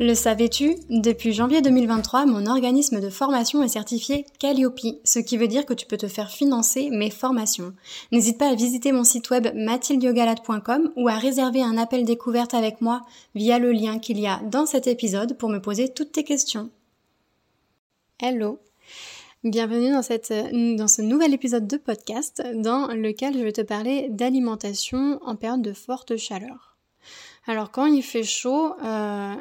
Le savais-tu Depuis janvier 2023, mon organisme de formation est certifié Calliope, ce qui veut dire que tu peux te faire financer mes formations. N'hésite pas à visiter mon site web mathildiogalade.com ou à réserver un appel découverte avec moi via le lien qu'il y a dans cet épisode pour me poser toutes tes questions. Hello Bienvenue dans, cette, dans ce nouvel épisode de podcast dans lequel je vais te parler d'alimentation en période de forte chaleur. Alors quand il fait chaud, euh,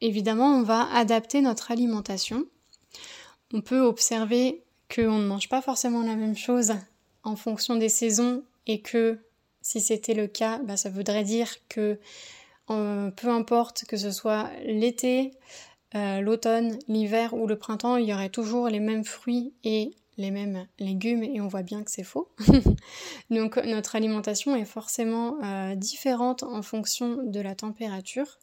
évidemment, on va adapter notre alimentation. On peut observer qu'on ne mange pas forcément la même chose en fonction des saisons et que si c'était le cas, bah, ça voudrait dire que euh, peu importe que ce soit l'été, euh, l'automne, l'hiver ou le printemps, il y aurait toujours les mêmes fruits et les mêmes légumes et on voit bien que c'est faux. Donc notre alimentation est forcément euh, différente en fonction de la température.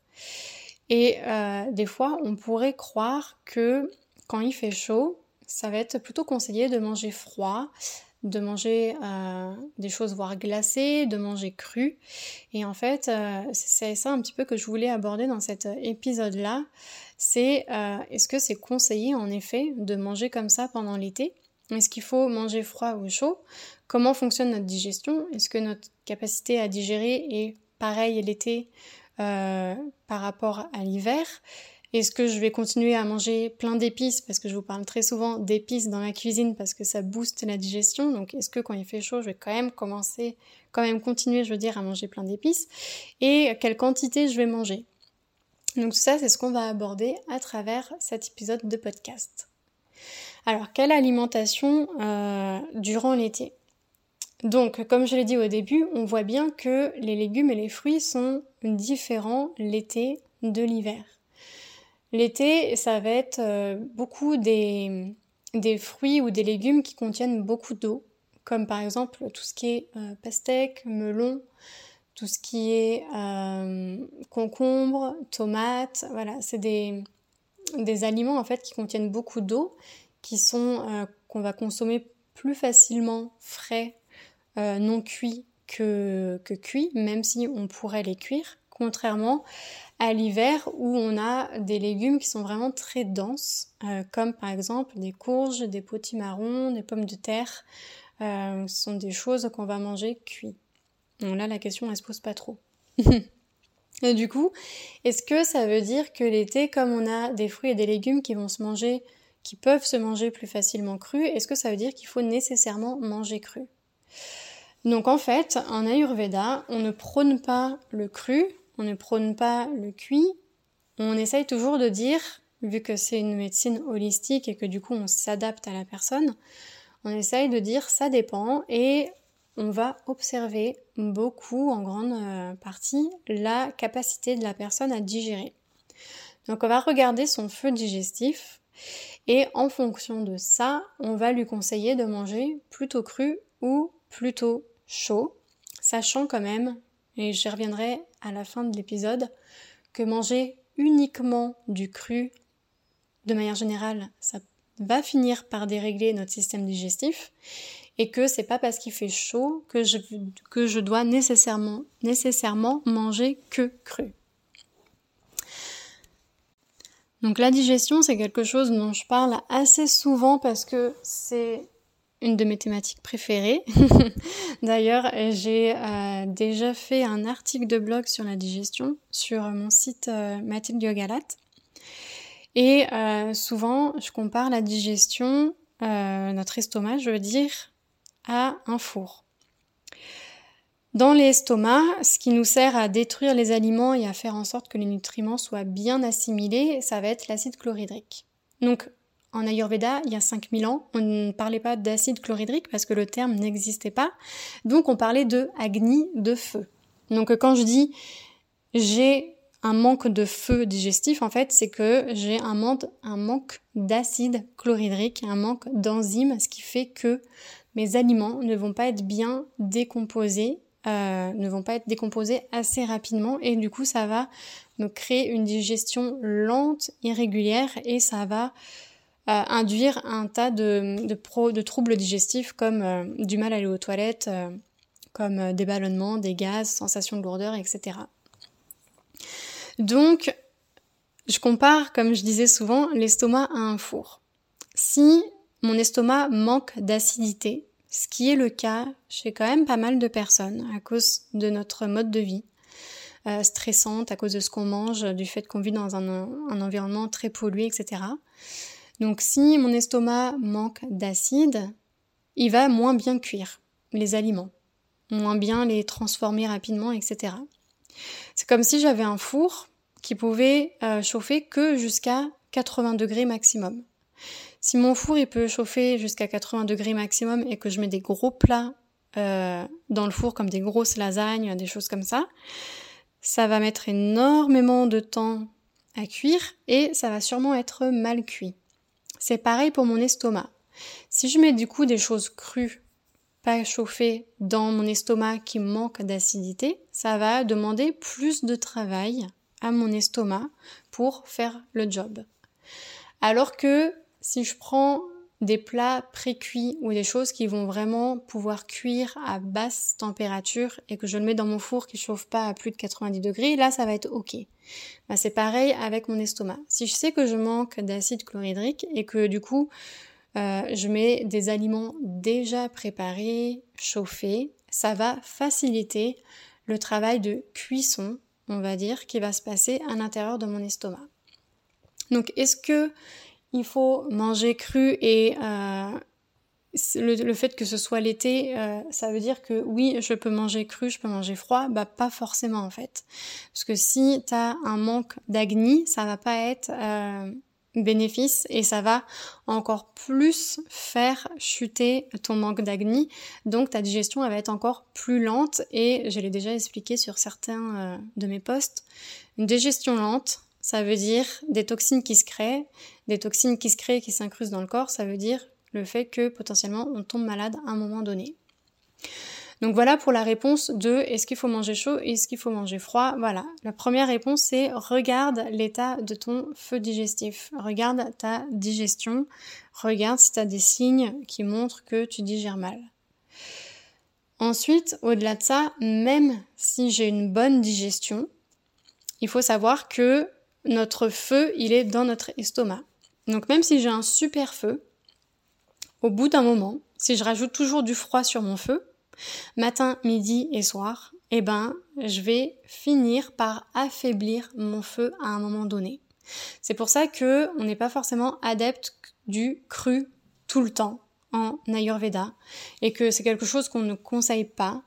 Et euh, des fois, on pourrait croire que quand il fait chaud, ça va être plutôt conseillé de manger froid, de manger euh, des choses voire glacées, de manger cru. Et en fait, euh, c'est ça un petit peu que je voulais aborder dans cet épisode-là. C'est est-ce que c'est conseillé en effet de manger comme ça pendant l'été? Est-ce qu'il faut manger froid ou chaud? Comment fonctionne notre digestion? Est-ce que notre capacité à digérer est pareille l'été euh, par rapport à l'hiver. Est-ce que je vais continuer à manger plein d'épices? Parce que je vous parle très souvent d'épices dans la cuisine parce que ça booste la digestion. Donc est-ce que quand il fait chaud, je vais quand même commencer, quand même continuer, je veux dire, à manger plein d'épices? Et quelle quantité je vais manger? Donc tout ça, c'est ce qu'on va aborder à travers cet épisode de podcast. Alors quelle alimentation euh, durant l'été? Donc, comme je l'ai dit au début, on voit bien que les légumes et les fruits sont différents l'été de l'hiver. L'été, ça va être euh, beaucoup des, fruits ou des légumes qui contiennent beaucoup d'eau, comme par exemple tout ce qui est euh, pastèque, melon, tout ce qui est euh, concombre, tomates, voilà, c'est des, des, aliments en fait qui contiennent beaucoup d'eau, qui sont qu'on va consommer plus facilement frais euh, non cuits que, que cuits, même si on pourrait les cuire, contrairement à l'hiver où on a des légumes qui sont vraiment très denses, euh, comme par exemple des courges, des potimarrons, des pommes de terre. Euh, ce sont des choses qu'on va manger cuits. Donc là, la question, elle se pose pas trop. et du coup, est-ce que ça veut dire que l'été, comme on a des fruits et des légumes qui vont se manger, qui peuvent se manger plus facilement crus, est-ce que ça veut dire qu'il faut nécessairement manger cru? Donc en fait, en Ayurveda, on ne prône pas le cru, on ne prône pas le cuit, on essaye toujours de dire, vu que c'est une médecine holistique et que du coup on s'adapte à la personne, on essaye de dire ça dépend et on va observer beaucoup, en grande euh, partie, la capacité de la personne à digérer. Donc on va regarder son feu digestif et en fonction de ça, on va lui conseiller de manger plutôt cru ou plutôt chaud, sachant quand même, et j'y reviendrai à la fin de l'épisode, que manger uniquement du cru, de manière générale, ça va finir par dérégler notre système digestif et que c'est pas parce qu'il fait chaud que je, que je dois nécessairement, nécessairement manger que cru. Donc la digestion, c'est quelque chose dont je parle assez souvent parce que c'est une de mes thématiques préférées. D'ailleurs, j'ai euh, déjà fait un article de blog sur la digestion sur mon site euh, Mathilde Yogalat. Et euh, souvent, je compare la digestion, notre estomac, je veux dire, à un four. Dans l'estomac, ce qui nous sert à détruire les aliments et à faire en sorte que les nutriments soient bien assimilés, ça va être l'acide chlorhydrique. Donc en Ayurveda, il y a 5000 ans, on ne parlait pas d'acide chlorhydrique parce que le terme n'existait pas. Donc on parlait de Agni, de feu. Donc quand je dis j'ai un manque de feu digestif, en fait, c'est que j'ai un manque, d'acide chlorhydrique, un manque d'enzymes, ce qui fait que mes aliments ne vont pas être bien décomposés, euh, ne vont pas être décomposés assez rapidement, et du coup, ça va me créer une digestion lente, irrégulière, et ça va induire un tas de, troubles digestifs comme euh, du mal à aller aux toilettes, comme des ballonnements, des gaz, sensations de lourdeur, etc. Donc, je compare, comme je disais souvent, l'estomac à un four. Si mon estomac manque d'acidité, ce qui est le cas chez quand même pas mal de personnes à cause de notre mode de vie euh, stressante, à cause de ce qu'on mange, du fait qu'on vit dans un, environnement très pollué, etc. Donc si mon estomac manque d'acide, il va moins bien cuire les aliments, moins bien les transformer rapidement, etc. C'est comme si j'avais un four qui pouvait euh, chauffer que jusqu'à 80 degrés maximum. Si mon four il peut chauffer jusqu'à 80 degrés maximum et que je mets des gros plats euh, dans le four comme des grosses lasagnes, des choses comme ça, ça va mettre énormément de temps à cuire et ça va sûrement être mal cuit. C'est pareil pour mon estomac. Si je mets du coup des choses crues pas chauffé dans mon estomac qui manque d'acidité, ça va demander plus de travail à mon estomac pour faire le job. Alors que si je prends des plats pré-cuits ou des choses qui vont vraiment pouvoir cuire à basse température et que je le mets dans mon four qui chauffe pas à plus de 90 degrés, là ça va être ok. Bah, c'est pareil avec mon estomac. Si je sais que je manque d'acide chlorhydrique et que du coup euh, je mets des aliments déjà préparés, chauffés. Ça va faciliter le travail de cuisson, on va dire, qui va se passer à l'intérieur de mon estomac. Donc, est-ce que il faut manger cru et euh, le, fait que ce soit l'été, euh, ça veut dire que oui, je peux manger cru, je peux manger froid, bah pas forcément en fait. Parce que si tu un manque d'agni, ça va pas être bénéfice et ça va encore plus faire chuter ton manque d'agni. Donc ta digestion elle va être encore plus lente et je l'ai déjà expliqué sur certains euh, de mes posts. Une digestion lente, ça veut dire des toxines qui se créent, des toxines qui se créent et qui s'incrustent dans le corps, ça veut dire le fait que potentiellement on tombe malade à un moment donné. Donc voilà pour la réponse de est-ce qu'il faut manger chaud, est-ce qu'il faut manger froid? Voilà, la première réponse c'est regarde l'état de ton feu digestif, regarde ta digestion, regarde si tu as des signes qui montrent que tu digères mal. Ensuite, au-delà de ça, même si j'ai une bonne digestion, il faut savoir que notre feu, il est dans notre estomac. Donc même si j'ai un super feu, au bout d'un moment, si je rajoute toujours du froid sur mon feu, matin, midi et soir, eh ben, je vais finir par affaiblir mon feu à un moment donné. C'est pour ça que on n'est pas forcément adepte du cru tout le temps en Ayurveda et que c'est quelque chose qu'on ne conseille pas.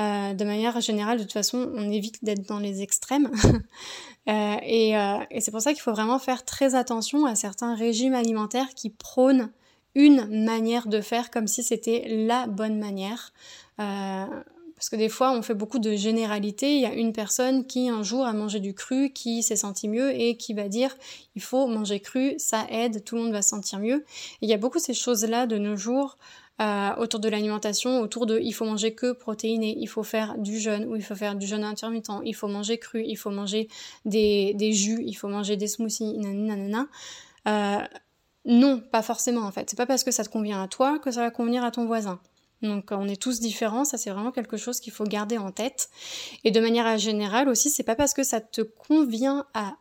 Euh, de manière générale, de toute façon, on évite d'être dans les extrêmes. euh, et, euh, et c'est pour ça qu'il faut vraiment faire très attention à certains régimes alimentaires qui prônent une manière de faire comme si c'était la bonne manière. Parce que des fois, on fait beaucoup de généralités. Il y a une personne qui un jour a mangé du cru, qui s'est senti mieux et qui va dire il faut manger cru, ça aide, tout le monde va se sentir mieux. il y a beaucoup ces choses-là de nos jours euh, autour de l'alimentation, autour de il faut manger que protéiné, il faut faire du jeûne ou il faut faire du jeûne intermittent, il faut manger cru, il faut manger des, des jus, il faut manger des smoothies, nanana. Euh, non, pas forcément en fait. C'est pas parce que ça te convient à toi que ça va convenir à ton voisin. Donc on est tous différents, ça c'est vraiment quelque chose qu'il faut garder en tête. Et de manière générale aussi, c'est pas parce que ça te convient à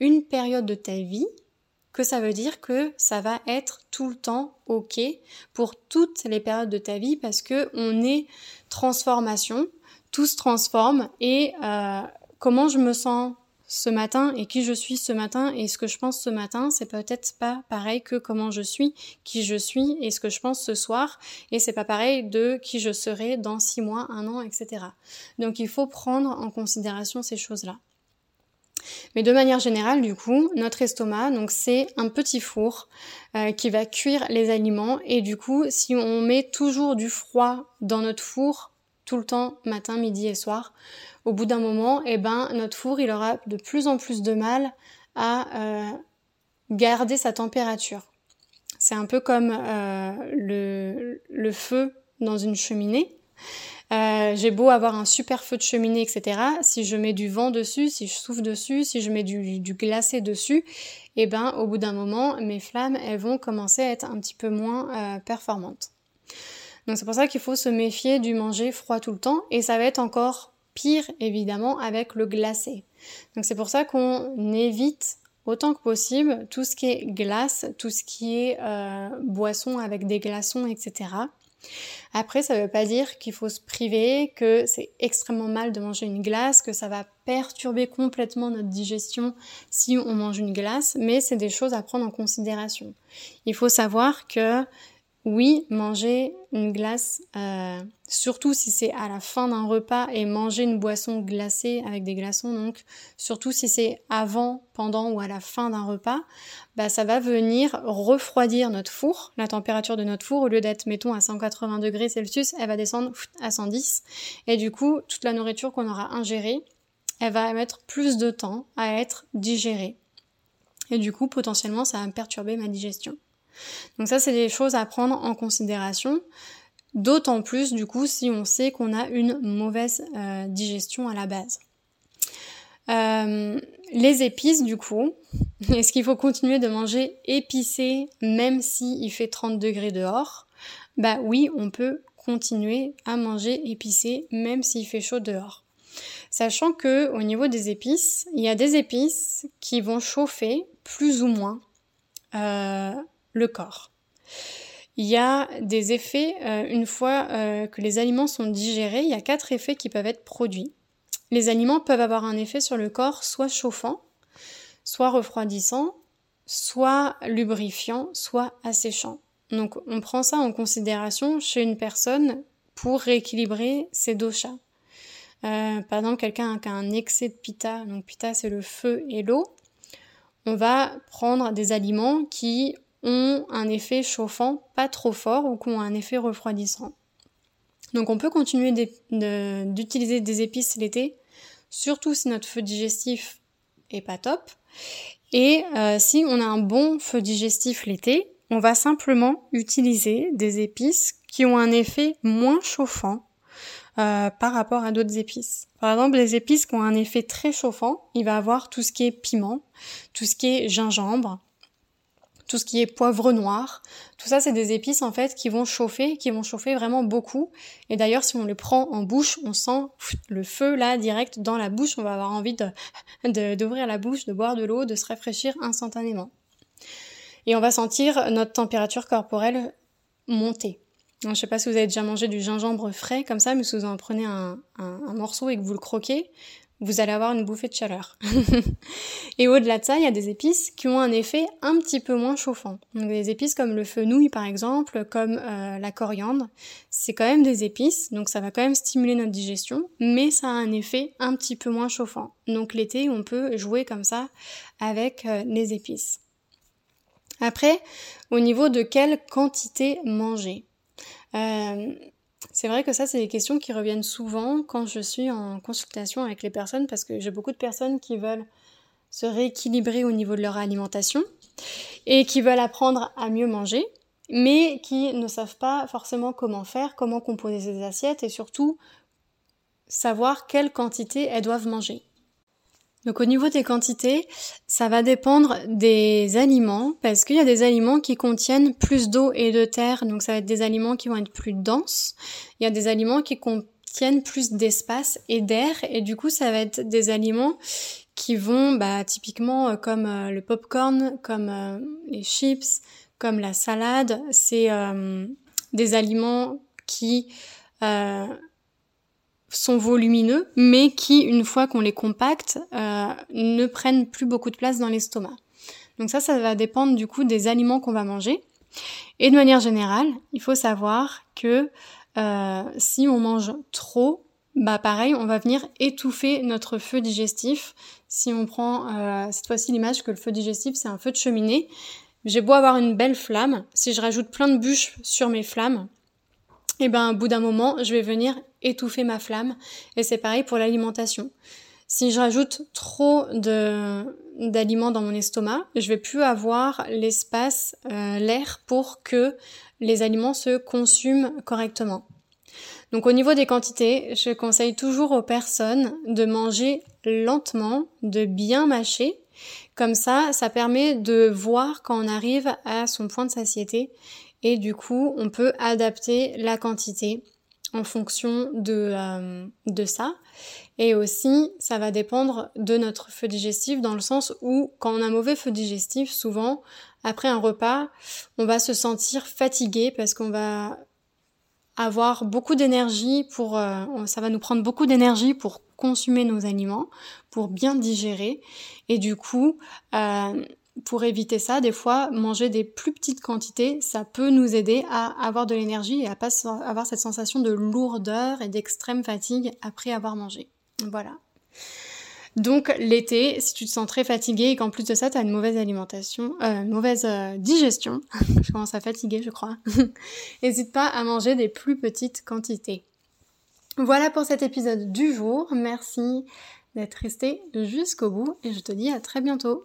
une période de ta vie que ça veut dire que ça va être tout le temps ok pour toutes les périodes de ta vie parce que on est transformation, tout se transforme et euh, comment je me sens ce matin et qui je suis ce matin et ce que je pense ce matin, c'est peut-être pas pareil que comment je suis, qui je suis et ce que je pense ce soir et c'est pas pareil de qui je serai dans six mois, un an, etc. Donc il faut prendre en considération ces choses-là. Mais de manière générale, du coup, notre estomac, donc c'est un petit four euh, qui va cuire les aliments et du coup, si on met toujours du froid dans notre four, tout le temps, matin, midi et soir, au bout d'un moment, eh ben, notre four, il aura de plus en plus de mal à euh, garder sa température. C'est un peu comme euh, le, le, feu dans une cheminée. Euh, j'ai beau avoir un super feu de cheminée, etc. Si je mets du vent dessus, si je souffle dessus, si je mets du, glacé dessus, eh ben, au bout d'un moment, mes flammes, elles vont commencer à être un petit peu moins performantes. Donc c'est pour ça qu'il faut se méfier du manger froid tout le temps et ça va être encore pire évidemment avec le glacé. Donc c'est pour ça qu'on évite autant que possible tout ce qui est glace, tout ce qui est euh, boisson avec des glaçons, etc. Après, ça ne veut pas dire qu'il faut se priver, que c'est extrêmement mal de manger une glace, que ça va perturber complètement notre digestion si on mange une glace, mais c'est des choses à prendre en considération. Il faut savoir que oui, manger une glace, euh, surtout si c'est à la fin d'un repas, et manger une boisson glacée avec des glaçons, donc surtout si c'est avant, pendant ou à la fin d'un repas, bah ça va venir refroidir notre four. La température de notre four, au lieu d'être, mettons, à 180 degrés Celsius, elle va descendre à 110. Et du coup, toute la nourriture qu'on aura ingérée, elle va mettre plus de temps à être digérée. Et du coup, potentiellement, ça va perturber ma digestion. Donc ça, c'est des choses à prendre en considération. D'autant plus, du coup, si on sait qu'on a une mauvaise euh, digestion à la base. Euh, les épices, du coup, est-ce qu'il faut continuer de manger épicé même s'il fait 30 degrés dehors? Bah oui, on peut continuer à manger épicé même s'il fait chaud dehors. Sachant que au niveau des épices, il y a des épices qui vont chauffer plus ou moins euh, le corps. Il y a des effets, euh, une fois euh, que les aliments sont digérés, il y a quatre effets qui peuvent être produits. Les aliments peuvent avoir un effet sur le corps soit chauffant, soit refroidissant, soit lubrifiant, soit asséchant. Donc on prend ça en considération chez une personne pour rééquilibrer ses doshas. Euh, par exemple, quelqu'un qui a un excès de pita, donc pita c'est le feu et l'eau, on va prendre des aliments qui ont un effet chauffant pas trop fort ou qui ont un effet refroidissant. Donc on peut continuer d'utiliser des épices l'été, surtout si notre feu digestif est pas top. Et euh, si on a un bon feu digestif l'été, on va simplement utiliser des épices qui ont un effet moins chauffant euh, par rapport à d'autres épices. Par exemple, les épices qui ont un effet très chauffant, il va avoir tout ce qui est piment, tout ce qui est gingembre, tout ce qui est poivre noir. Tout ça, c'est des épices en fait qui vont chauffer, qui vont chauffer vraiment beaucoup. Et d'ailleurs, si on les prend en bouche, on sent le feu là direct dans la bouche. On va avoir envie de d'ouvrir la bouche, de boire de l'eau, de se rafraîchir instantanément. Et on va sentir notre température corporelle monter. Je ne sais pas si vous avez déjà mangé du gingembre frais comme ça, mais si vous en prenez un morceau et que vous le croquez, vous allez avoir une bouffée de chaleur. et au-delà de ça, il y a des épices qui ont un effet un petit peu moins chauffant. Donc des épices comme le fenouil par exemple, comme euh, la coriandre, c'est quand même des épices, donc ça va quand même stimuler notre digestion, mais ça a un effet un petit peu moins chauffant. Donc l'été, on peut jouer comme ça avec euh, les épices. Après, au niveau de quelle quantité manger euh, c'est vrai que ça, c'est des questions qui reviennent souvent quand je suis en consultation avec les personnes parce que j'ai beaucoup de personnes qui veulent se rééquilibrer au niveau de leur alimentation et qui veulent apprendre à mieux manger, mais qui ne savent pas forcément comment faire, comment composer ces assiettes et surtout savoir quelle quantité elles doivent manger. Donc au niveau des quantités, ça va dépendre des aliments, parce qu'il y a des aliments qui contiennent plus d'eau et de terre, donc ça va être des aliments qui vont être plus denses. Il y a des aliments qui contiennent plus d'espace et d'air, et du coup ça va être des aliments qui vont, bah, typiquement euh, comme euh, le popcorn, comme euh, les chips, comme la salade, c'est des aliments qui sont volumineux, mais qui, une fois qu'on les compacte, euh, ne prennent plus beaucoup de place dans l'estomac. Donc ça, ça va dépendre du coup des aliments qu'on va manger. Et de manière générale, il faut savoir que euh, si on mange trop, bah pareil, on va venir étouffer notre feu digestif. Si on prend euh, cette fois-ci l'image que le feu digestif c'est un feu de cheminée, j'ai beau avoir une belle flamme, si je rajoute plein de bûches sur mes flammes, et eh ben au bout d'un moment, je vais venir étouffer ma flamme. Et c'est pareil pour l'alimentation. Si je rajoute trop de d'aliments dans mon estomac, je vais plus avoir l'espace, euh, l'air pour que les aliments se consument correctement. Donc au niveau des quantités, je conseille toujours aux personnes de manger lentement, de bien mâcher. Comme ça, ça permet de voir quand on arrive à son point de satiété et du coup, on peut adapter la quantité en fonction de, euh, de ça. Et aussi, ça va dépendre de notre feu digestif dans le sens où quand on a un mauvais feu digestif, souvent, après un repas, on va se sentir fatigué parce qu'on va avoir beaucoup d'énergie pour, euh, ça va nous prendre beaucoup d'énergie pour consommer nos aliments, pour bien digérer. Et du coup, euh, pour éviter ça, des fois, manger des plus petites quantités, ça peut nous aider à avoir de l'énergie et à pas avoir cette sensation de lourdeur et d'extrême fatigue après avoir mangé. Voilà. Donc l'été, si tu te sens très fatigué et qu'en plus de ça, tu as une mauvaise alimentation, euh, mauvaise euh, digestion, je commence à fatiguer je crois, n'hésite pas à manger des plus petites quantités. Voilà pour cet épisode du jour. Merci d'être resté jusqu'au bout et je te dis à très bientôt.